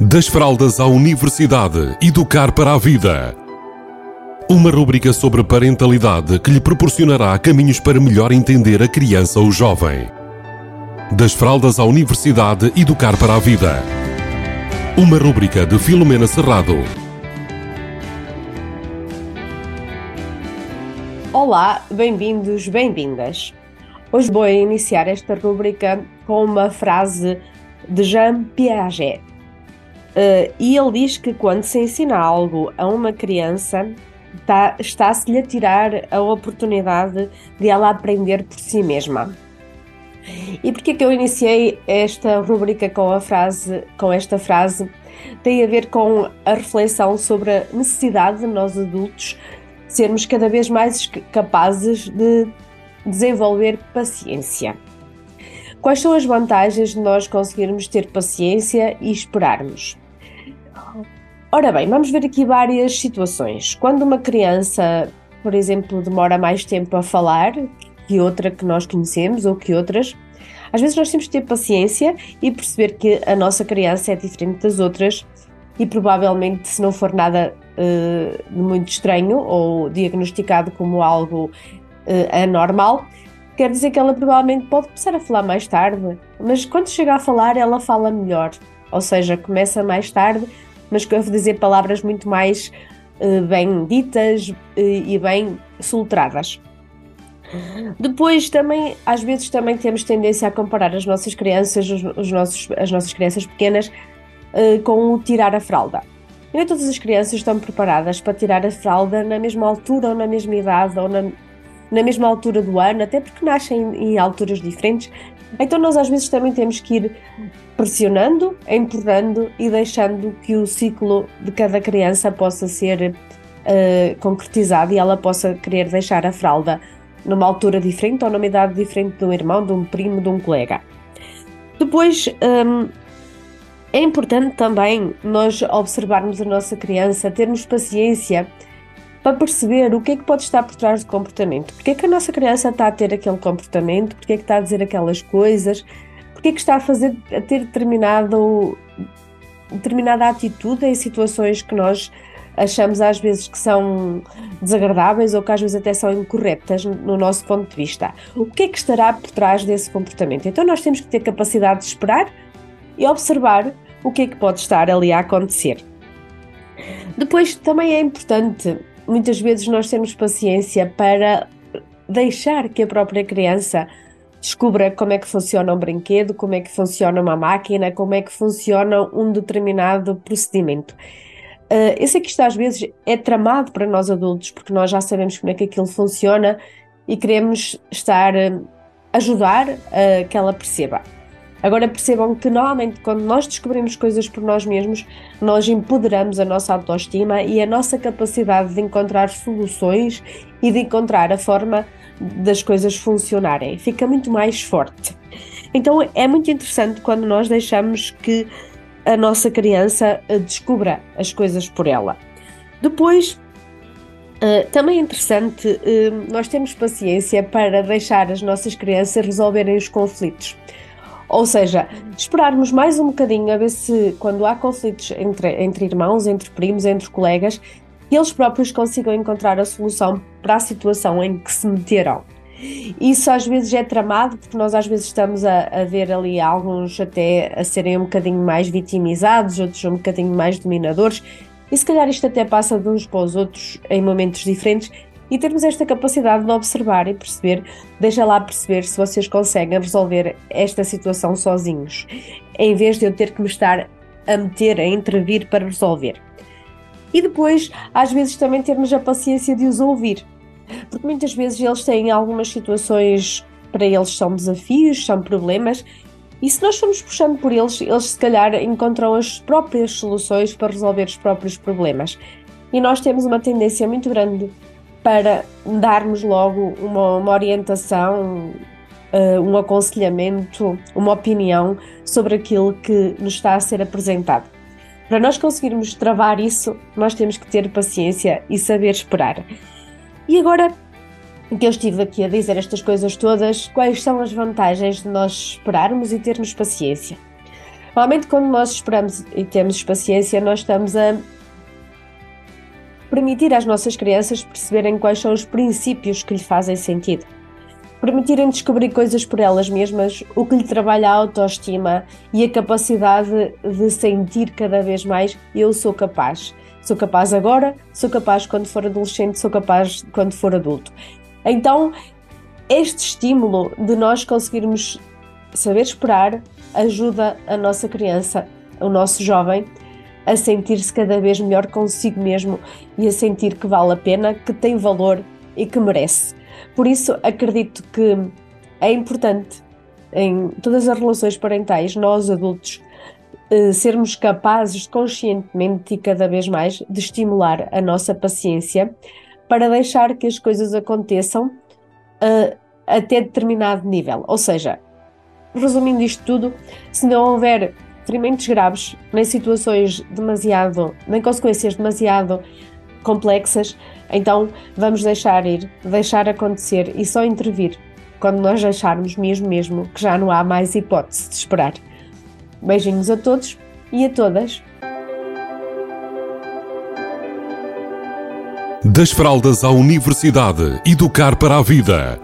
Das fraldas à universidade, educar para a vida. Uma rúbrica sobre parentalidade que lhe proporcionará caminhos para melhor entender a criança ou jovem. Das fraldas à universidade, educar para a vida. Uma rúbrica de Filomena Serrado. Olá, bem-vindos, bem-vindas. Hoje vou iniciar esta rúbrica com uma frase de Jean Piaget. Uh, e ele diz que quando se ensina algo a uma criança, tá, está-se-lhe a tirar a oportunidade de ela aprender por si mesma. E porquê que eu iniciei esta rubrica com a frase, com esta frase? Tem a ver com a reflexão sobre a necessidade de nós adultos sermos cada vez mais capazes de desenvolver paciência. Quais são as vantagens de nós conseguirmos ter paciência e esperarmos? Ora bem, vamos ver aqui várias situações. Quando uma criança, por exemplo, demora mais tempo a falar que outra que nós conhecemos ou que outras, às vezes nós temos que ter paciência e perceber que a nossa criança é diferente das outras e provavelmente, se não for nada uh, muito estranho ou diagnosticado como algo uh, anormal, quer dizer que ela provavelmente pode começar a falar mais tarde, mas quando chega a falar, ela fala melhor. Ou seja, começa mais tarde, mas deve dizer palavras muito mais uh, bem ditas uh, e bem soltradas. Depois também, às vezes também temos tendência a comparar as nossas crianças, os, os nossos, as nossas crianças pequenas, uh, com o tirar a fralda. Nem todas as crianças estão preparadas para tirar a fralda na mesma altura ou na mesma idade ou na, na mesma altura do ano, até porque nascem em alturas diferentes. Então nós às vezes também temos que ir pressionando, empurrando e deixando que o ciclo de cada criança possa ser uh, concretizado e ela possa querer deixar a fralda numa altura diferente ou numa idade diferente de um irmão, de um primo, de um colega. Depois, um, é importante também nós observarmos a nossa criança, termos paciência para perceber o que é que pode estar por trás do comportamento. Porque é que a nossa criança está a ter aquele comportamento? Porque é que está a dizer aquelas coisas? Porque é que está a fazer a ter determinado, determinada atitude em situações que nós achamos às vezes que são desagradáveis ou que às vezes até são incorretas no nosso ponto de vista. O que é que estará por trás desse comportamento? Então nós temos que ter capacidade de esperar e observar o que é que pode estar ali a acontecer. Depois também é importante muitas vezes nós temos paciência para deixar que a própria criança descubra como é que funciona um brinquedo, como é que funciona uma máquina, como é que funciona um determinado procedimento. Uh, eu sei que isto às vezes é tramado para nós adultos, porque nós já sabemos como é que aquilo funciona e queremos estar uh, ajudar a que ela perceba. Agora percebam que normalmente quando nós descobrimos coisas por nós mesmos, nós empoderamos a nossa autoestima e a nossa capacidade de encontrar soluções e de encontrar a forma das coisas funcionarem. Fica muito mais forte. Então é muito interessante quando nós deixamos que a nossa criança eh, descubra as coisas por ela. Depois, Uh, também é interessante uh, nós temos paciência para deixar as nossas crianças resolverem os conflitos. Ou seja, esperarmos mais um bocadinho a ver se, quando há conflitos entre, entre irmãos, entre primos, entre colegas, eles próprios consigam encontrar a solução para a situação em que se meteram. Isso às vezes é tramado, porque nós às vezes estamos a, a, ver ali alguns até a serem um bocadinho mais vitimizados, outros um bocadinho mais dominadores, e se calhar isto até passa de uns para os outros em momentos diferentes, e termos esta capacidade de observar e perceber, deixa lá perceber se vocês conseguem resolver esta situação sozinhos, em vez de eu ter que me estar a meter, a intervir para resolver. E depois, às vezes, também termos a paciência de os ouvir, porque muitas vezes eles têm algumas situações para eles são desafios, são problemas, e se nós formos puxando por eles, eles se calhar encontram as próprias soluções para resolver os próprios problemas. E nós temos uma tendência muito grande para darmos logo uma, uma orientação, uh, um aconselhamento, uma opinião sobre aquilo que nos está a ser apresentado. Para nós conseguirmos travar isso, nós temos que ter paciência e saber esperar. E agora que eu estive aqui a dizer estas coisas todas, quais são as vantagens de nós esperarmos e termos paciência? Normalmente, quando nós esperamos e temos paciência, nós estamos a permitir às nossas crianças perceberem quais são os princípios que lhe fazem sentido. Permitirem descobrir coisas por elas mesmas, o que lhe trabalha a autoestima e a capacidade de sentir cada vez mais eu sou capaz. Sou capaz agora, sou capaz quando for adolescente, sou capaz quando for adulto. Então, este estímulo de nós conseguirmos saber esperar ajuda a nossa criança, o nosso jovem, a sentir-se cada vez melhor consigo mesmo e a sentir que vale a pena, que tem valor e que merece. Por isso, acredito que é importante em todas as relações parentais, nós adultos, eh, sermos capazes conscientemente e cada vez mais de estimular a nossa paciência para deixar que as coisas aconteçam uh, até determinado nível. Ou seja, resumindo isto tudo, se não houver ferimentos graves, nem situações demasiado, nem consequências demasiado complexas, então vamos deixar ir, deixar acontecer e só intervir quando nós acharmos mesmo mesmo que já não há mais hipótese de esperar. Beijinhos a todos e a todas. Das fraldas à universidade, educar para a vida.